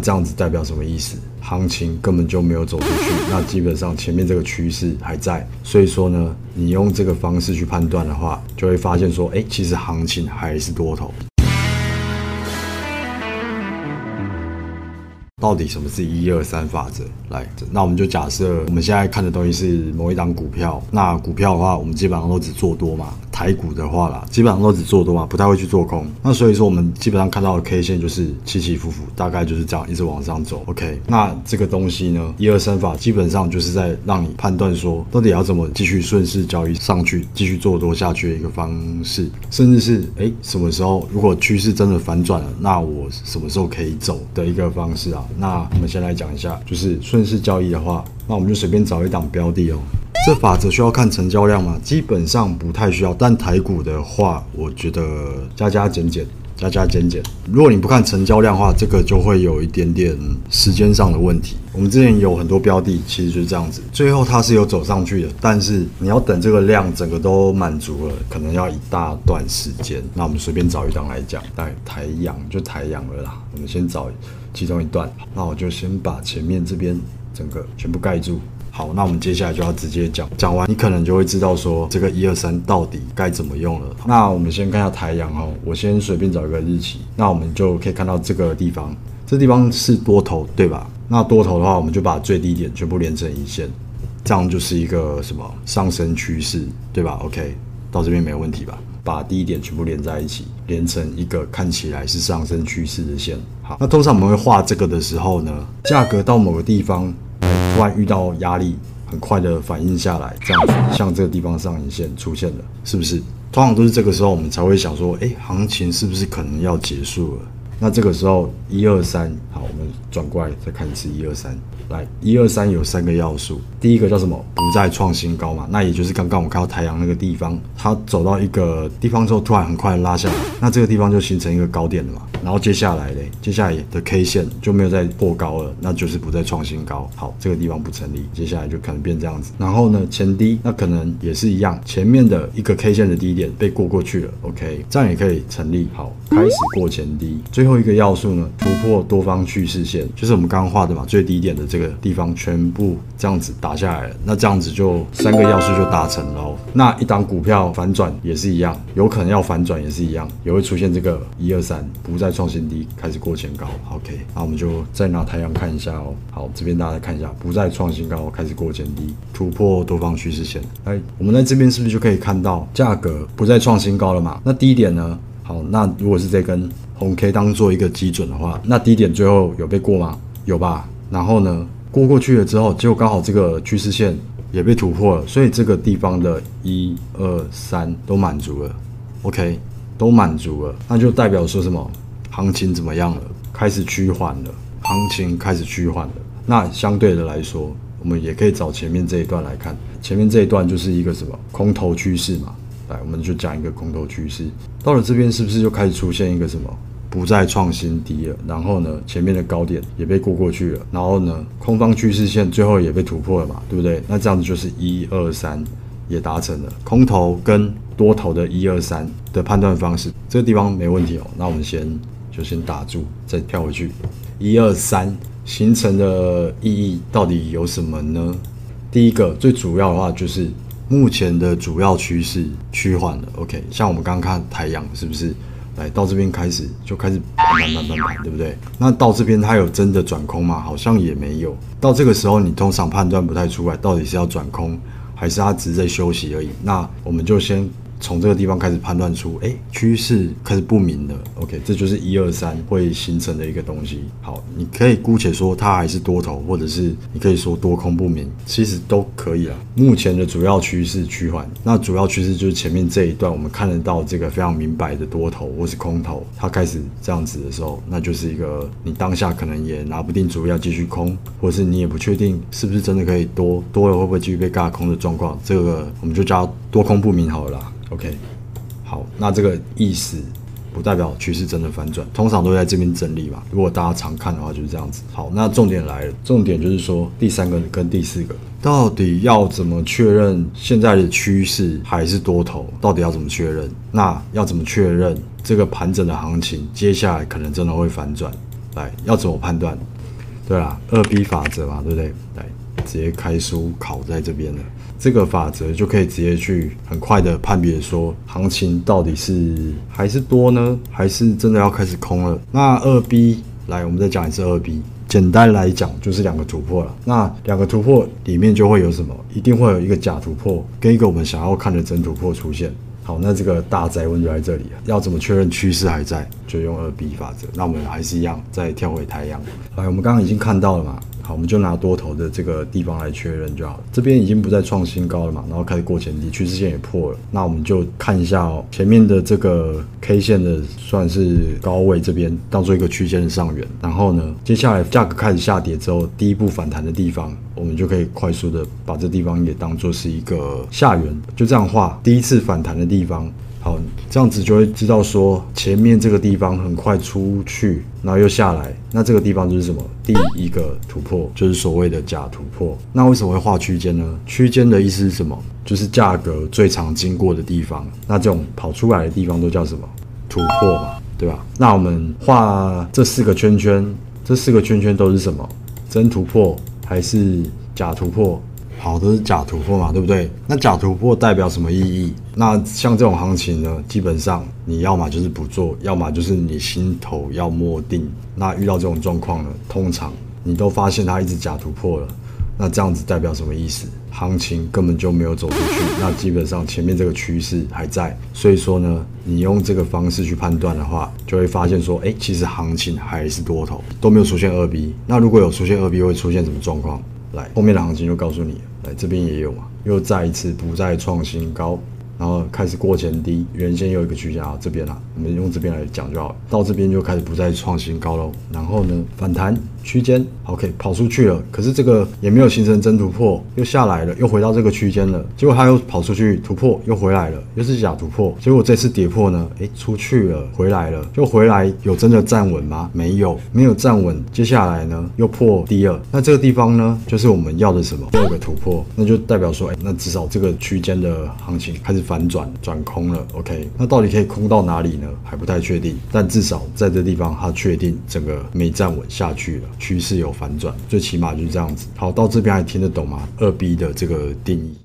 这样子代表什么意思？行情根本就没有走出去，那基本上前面这个趋势还在，所以说呢，你用这个方式去判断的话，就会发现说，哎，其实行情还是多头。到底什么是一二三法则？来，那我们就假设我们现在看的东西是某一档股票，那股票的话，我们基本上都只做多嘛。台股的话啦，基本上都只做多嘛，不太会去做空。那所以说，我们基本上看到的 K 线就是起起伏伏，大概就是这样一直往上走。OK，那这个东西呢，一二三法基本上就是在让你判断说，到底要怎么继续顺势交易上去，继续做多下去的一个方式，甚至是哎什么时候如果趋势真的反转了，那我什么时候可以走的一个方式啊？那我们先来讲一下，就是顺势交易的话，那我们就随便找一档标的哦。这法则需要看成交量吗？基本上不太需要。但台股的话，我觉得加加减减，加加减减。如果你不看成交量的话，这个就会有一点点时间上的问题。我们之前有很多标的，其实就是这样子，最后它是有走上去的，但是你要等这个量整个都满足了，可能要一大段时间。那我们随便找一档来讲，带台阳就台阳了啦。我们先找其中一段，那我就先把前面这边整个全部盖住。好，那我们接下来就要直接讲，讲完你可能就会知道说这个一二三到底该怎么用了。那我们先看下太阳哦，我先随便找一个日期，那我们就可以看到这个地方，这地方是多头对吧？那多头的话，我们就把最低点全部连成一线，这样就是一个什么上升趋势对吧？OK，到这边没问题吧？把低点全部连在一起，连成一个看起来是上升趋势的线。好，那通常我们会画这个的时候呢，价格到某个地方。突然遇到压力，很快的反应下来，这样子，像这个地方上影线出现了，是不是？通常都是这个时候，我们才会想说，哎，行情是不是可能要结束了？那这个时候，一二三，好，我们转过来再看一次，一二三，来，一二三有三个要素，第一个叫什么？不再创新高嘛，那也就是刚刚我看到太阳那个地方，它走到一个地方之后，突然很快拉下来，那这个地方就形成一个高点了嘛。然后接下来嘞，接下来的 K 线就没有再破高了，那就是不再创新高。好，这个地方不成立，接下来就可能变这样子。然后呢，前低那可能也是一样，前面的一个 K 线的低点被过过去了，OK，这样也可以成立。好，开始过前低，最后一个要素呢，突破多方趋势线，就是我们刚刚画的嘛，最低点的这个地方全部这样子打下来了，那这样子就三个要素就达成了。那一档股票反转也是一样，有可能要反转也是一样，也会出现这个一二三不再再。创新低开始过前高，OK，那我们就再拿太阳看一下哦。好，这边大家看一下，不再创新高，开始过前低，突破多方趋势线。哎，我们在这边是不是就可以看到价格不再创新高了嘛？那低点呢？好，那如果是这根红 K 当做一个基准的话，那低点最后有被过吗？有吧？然后呢，过过去了之后，结果刚好这个趋势线也被突破了，所以这个地方的一二三都满足了，OK，都满足了，那就代表说什么？行情怎么样了？开始趋缓了，行情开始趋缓了。那相对的来说，我们也可以找前面这一段来看。前面这一段就是一个什么空头趋势嘛？来，我们就讲一个空头趋势。到了这边是不是就开始出现一个什么不再创新低了？然后呢，前面的高点也被过过去了。然后呢，空方趋势线最后也被突破了嘛？对不对？那这样子就是一二三也达成了空头跟多头的一二三的判断方式。这个地方没问题哦。那我们先。就先打住，再跳回去。一二三，形成的意义到底有什么呢？第一个最主要的话就是目前的主要趋势趋缓了。OK，像我们刚刚看太阳是不是来到这边开始就开始盘盘盘盘盘对不对？那到这边它有真的转空吗？好像也没有。到这个时候你通常判断不太出来，到底是要转空还是它只是在休息而已。那我们就先。从这个地方开始判断出，哎，趋势开始不明了。OK，这就是一二三会形成的一个东西。好，你可以姑且说它还是多头，或者是你可以说多空不明，其实都可以啊。目前的主要趋势趋缓，那主要趋势就是前面这一段我们看得到这个非常明白的多头或是空头，它开始这样子的时候，那就是一个你当下可能也拿不定主意要继续空，或者是你也不确定是不是真的可以多多了会不会继续被尬空的状况，这个我们就叫多空不明好了。OK，好，那这个意思不代表趋势真的反转，通常都在这边整理嘛。如果大家常看的话，就是这样子。好，那重点来了，重点就是说第三个跟第四个到底要怎么确认现在的趋势还是多头？到底要怎么确认？那要怎么确认这个盘整的行情接下来可能真的会反转？来，要怎么判断？对啦，二 B 法则嘛，对不对？来，直接开书考在这边了。这个法则就可以直接去很快的判别说，行情到底是还是多呢，还是真的要开始空了？那二 B 来，我们再讲一次二 B。简单来讲，就是两个突破了。那两个突破里面就会有什么？一定会有一个假突破，跟一个我们想要看的真突破出现。好，那这个大灾问就在这里要怎么确认趋势还在？就用二 B 法则。那我们还是一样，再跳回太阳。来，我们刚刚已经看到了嘛？我们就拿多头的这个地方来确认就好了。这边已经不再创新高了嘛，然后开始过前低，趋势线也破了。那我们就看一下哦，前面的这个 K 线的算是高位这边当做一个区间的上缘。然后呢，接下来价格开始下跌之后，第一步反弹的地方，我们就可以快速的把这地方也当做是一个下缘。就这样画，第一次反弹的地方。好，这样子就会知道说前面这个地方很快出去，然后又下来，那这个地方就是什么？第一个突破就是所谓的假突破。那为什么会画区间呢？区间的意思是什么？就是价格最常经过的地方。那这种跑出来的地方都叫什么？突破嘛，对吧？那我们画这四个圈圈，这四个圈圈都是什么？真突破还是假突破？好，都是假突破嘛，对不对？那假突破代表什么意义？那像这种行情呢，基本上你要么就是不做，要么就是你心头要默定。那遇到这种状况呢，通常你都发现它一直假突破了，那这样子代表什么意思？行情根本就没有走出去，那基本上前面这个趋势还在。所以说呢，你用这个方式去判断的话，就会发现说，哎，其实行情还是多头，都没有出现二 B。那如果有出现二 B，会出现什么状况？来，后面的行情就告诉你。来这边也有嘛，又再一次不再创新高，然后开始过前低，原先有一个区间啊，这边啊，我们用这边来讲就好了。到这边就开始不再创新高喽，然后呢反弹。区间，OK，跑出去了，可是这个也没有形成真突破，又下来了，又回到这个区间了，结果它又跑出去突破，又回来了，又是假突破，结果这次跌破呢，诶，出去了，回来了，就回来有真的站稳吗？没有，没有站稳，接下来呢又破低二，那这个地方呢就是我们要的什么？第二个突破，那就代表说，诶，那至少这个区间的行情开始反转，转空了，OK，那到底可以空到哪里呢？还不太确定，但至少在这地方它确定整个没站稳下去了。趋势有反转，最起码就是这样子。好，到这边还听得懂吗？二 B 的这个定义。